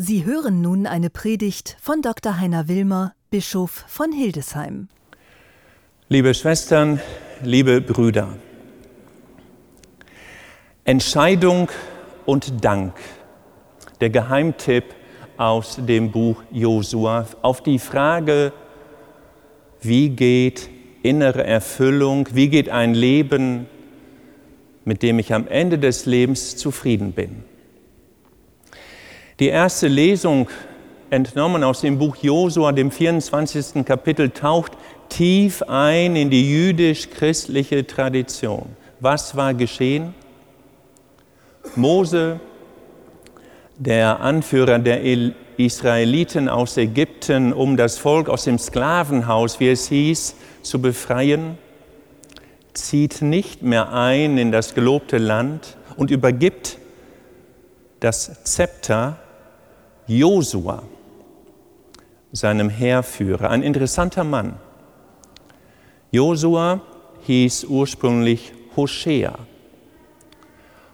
Sie hören nun eine Predigt von Dr. Heiner Wilmer, Bischof von Hildesheim. Liebe Schwestern, liebe Brüder, Entscheidung und Dank, der Geheimtipp aus dem Buch Josua auf die Frage, wie geht innere Erfüllung, wie geht ein Leben, mit dem ich am Ende des Lebens zufrieden bin. Die erste Lesung, entnommen aus dem Buch Josua, dem 24. Kapitel, taucht tief ein in die jüdisch-christliche Tradition. Was war geschehen? Mose, der Anführer der Israeliten aus Ägypten, um das Volk aus dem Sklavenhaus, wie es hieß, zu befreien, zieht nicht mehr ein in das gelobte Land und übergibt das Zepter Josua, seinem Heerführer, ein interessanter Mann. Josua hieß ursprünglich Hoshea.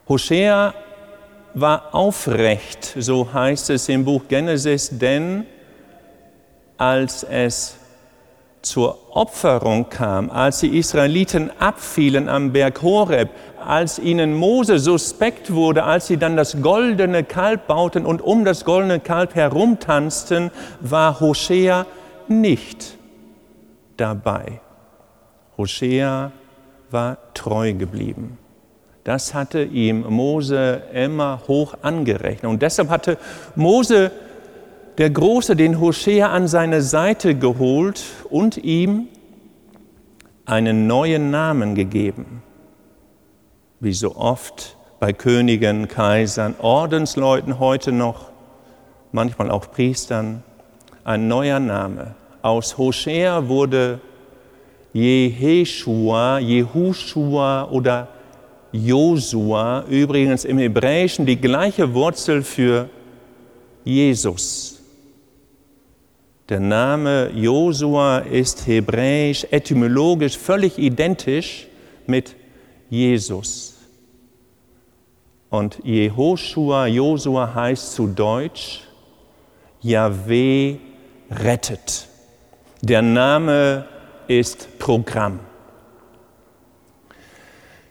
Hoshea war aufrecht, so heißt es im Buch Genesis, denn als es zur Opferung kam, als die Israeliten abfielen am Berg Horeb, als ihnen Mose suspekt wurde, als sie dann das goldene Kalb bauten und um das goldene Kalb herumtanzten, war Hosea nicht dabei. Hosea war treu geblieben. Das hatte ihm Mose immer hoch angerechnet. Und deshalb hatte Mose der Große den Hosea an seine Seite geholt und ihm einen neuen Namen gegeben. Wie so oft bei Königen, Kaisern, Ordensleuten heute noch, manchmal auch Priestern, ein neuer Name. Aus Hosea wurde Jeheshua, Jehushua oder Josua, übrigens im Hebräischen die gleiche Wurzel für Jesus. Der Name Josua ist hebräisch, etymologisch völlig identisch mit Jesus. Und Jehoshua, Josua heißt zu Deutsch, Yahweh rettet. Der Name ist Programm.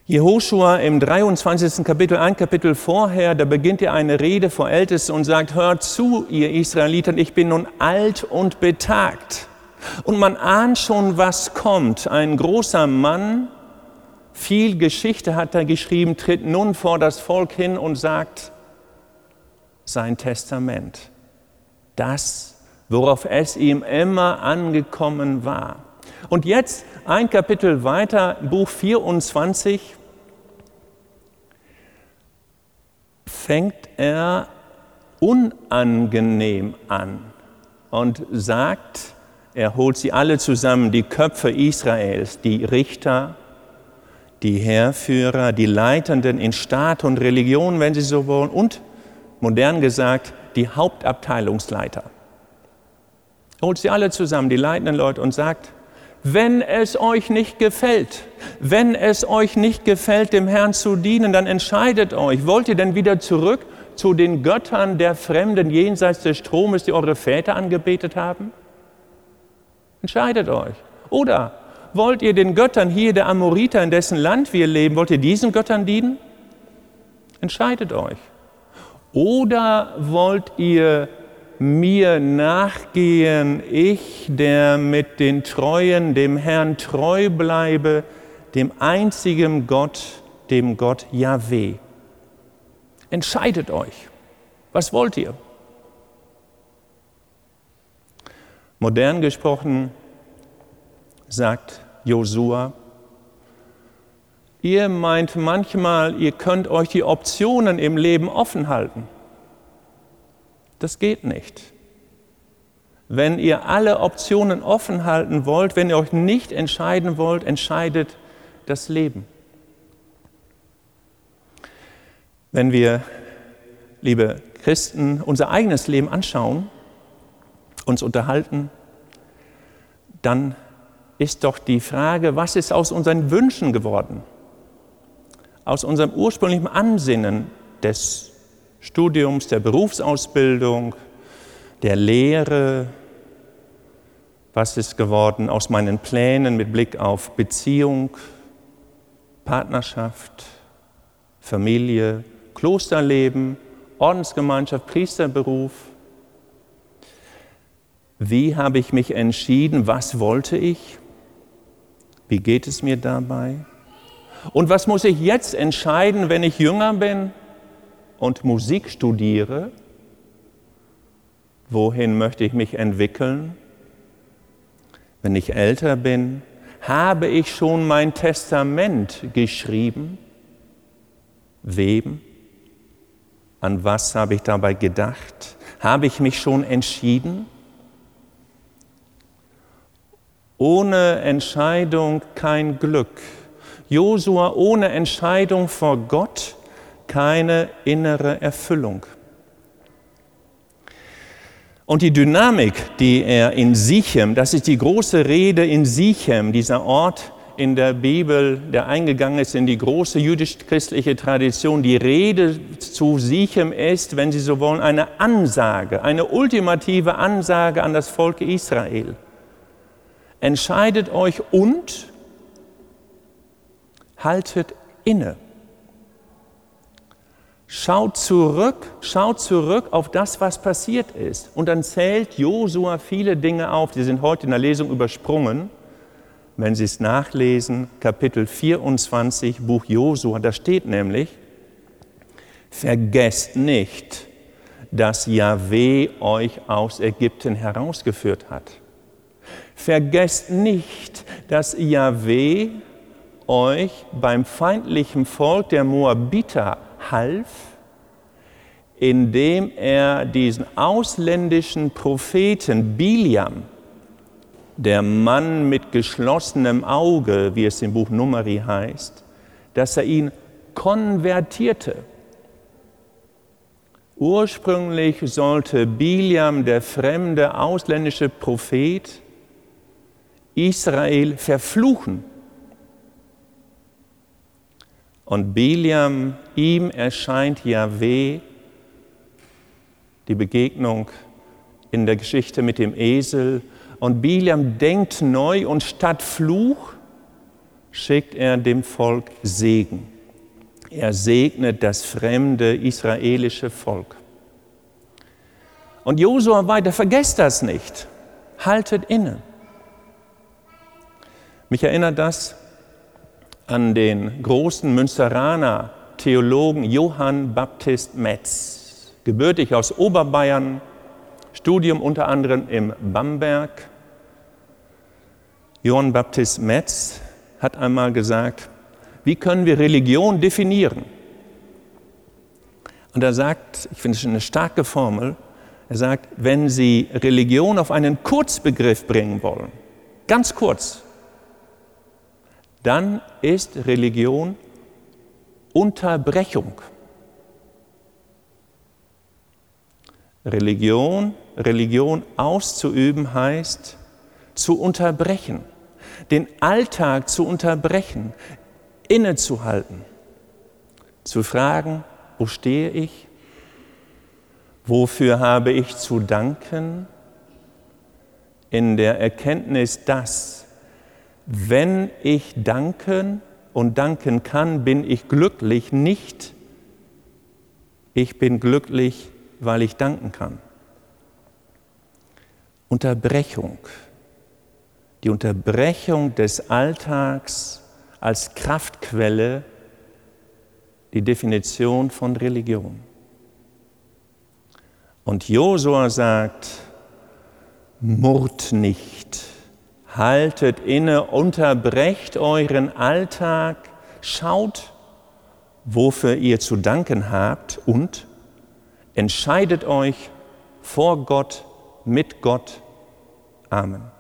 Jehoshua im 23. Kapitel, ein Kapitel vorher, da beginnt er eine Rede vor Ältesten und sagt, hört zu, ihr Israeliten, ich bin nun alt und betagt. Und man ahnt schon, was kommt. Ein großer Mann, viel Geschichte hat er geschrieben, tritt nun vor das Volk hin und sagt sein Testament. Das, worauf es ihm immer angekommen war. Und jetzt ein Kapitel weiter, Buch 24, fängt er unangenehm an und sagt, er holt sie alle zusammen, die Köpfe Israels, die Richter, die Heerführer, die Leitenden in Staat und Religion, wenn Sie so wollen, und modern gesagt, die Hauptabteilungsleiter. Er holt sie alle zusammen, die leitenden Leute, und sagt, wenn es euch nicht gefällt, wenn es euch nicht gefällt, dem Herrn zu dienen, dann entscheidet euch. Wollt ihr denn wieder zurück zu den Göttern der Fremden jenseits des Stromes, die eure Väter angebetet haben? Entscheidet euch. Oder wollt ihr den Göttern hier der Amoriter, in dessen Land wir leben, wollt ihr diesen Göttern dienen? Entscheidet euch. Oder wollt ihr mir nachgehen, ich, der mit den Treuen dem Herrn treu bleibe, dem einzigen Gott, dem Gott Yahweh. Entscheidet euch. Was wollt ihr? Modern gesprochen sagt Josua, ihr meint manchmal, ihr könnt euch die Optionen im Leben offen halten. Das geht nicht. Wenn ihr alle Optionen offen halten wollt, wenn ihr euch nicht entscheiden wollt, entscheidet das Leben. Wenn wir, liebe Christen, unser eigenes Leben anschauen, uns unterhalten, dann ist doch die Frage, was ist aus unseren Wünschen geworden? Aus unserem ursprünglichen Ansinnen des Studiums, der Berufsausbildung, der Lehre. Was ist geworden aus meinen Plänen mit Blick auf Beziehung, Partnerschaft, Familie, Klosterleben, Ordensgemeinschaft, Priesterberuf? Wie habe ich mich entschieden? Was wollte ich? Wie geht es mir dabei? Und was muss ich jetzt entscheiden, wenn ich jünger bin und Musik studiere? Wohin möchte ich mich entwickeln? Wenn ich älter bin, habe ich schon mein Testament geschrieben? Wem? An was habe ich dabei gedacht? Habe ich mich schon entschieden? Ohne Entscheidung kein Glück. Josua ohne Entscheidung vor Gott keine innere Erfüllung. Und die Dynamik, die er in Sichem, das ist die große Rede in Sichem, dieser Ort in der Bibel, der eingegangen ist in die große jüdisch-christliche Tradition. Die Rede zu Sichem ist, wenn Sie so wollen, eine Ansage, eine ultimative Ansage an das Volk Israel. Entscheidet euch und haltet inne. Schaut zurück, schaut zurück auf das, was passiert ist. Und dann zählt Josua viele Dinge auf, die sind heute in der Lesung übersprungen. Wenn Sie es nachlesen, Kapitel 24, Buch Josua, da steht nämlich, vergesst nicht, dass Yahweh euch aus Ägypten herausgeführt hat. Vergesst nicht, dass Yahweh euch beim feindlichen Volk der Moabiter half, indem er diesen ausländischen Propheten Biliam, der Mann mit geschlossenem Auge, wie es im Buch Numeri heißt, dass er ihn konvertierte. Ursprünglich sollte Biliam, der fremde ausländische Prophet, Israel verfluchen. Und Biliam, ihm erscheint Yahweh, die Begegnung in der Geschichte mit dem Esel. Und Biliam denkt neu und statt Fluch schickt er dem Volk Segen. Er segnet das fremde israelische Volk. Und Josua weiter, vergesst das nicht, haltet inne. Mich erinnert das an den großen Münsteraner Theologen Johann Baptist Metz, gebürtig aus Oberbayern, Studium unter anderem im Bamberg. Johann Baptist Metz hat einmal gesagt, wie können wir Religion definieren? Und er sagt, ich finde es eine starke Formel, er sagt, wenn Sie Religion auf einen Kurzbegriff bringen wollen, ganz kurz, dann ist Religion Unterbrechung. Religion, Religion auszuüben heißt zu unterbrechen, den Alltag zu unterbrechen, innezuhalten, zu fragen, wo stehe ich? Wofür habe ich zu danken? In der Erkenntnis, dass wenn ich danken und danken kann, bin ich glücklich, nicht ich bin glücklich, weil ich danken kann. Unterbrechung, die Unterbrechung des Alltags als Kraftquelle, die Definition von Religion. Und Josua sagt, murrt nicht haltet inne, unterbrecht euren Alltag, schaut, wofür ihr zu danken habt und entscheidet euch vor Gott, mit Gott. Amen.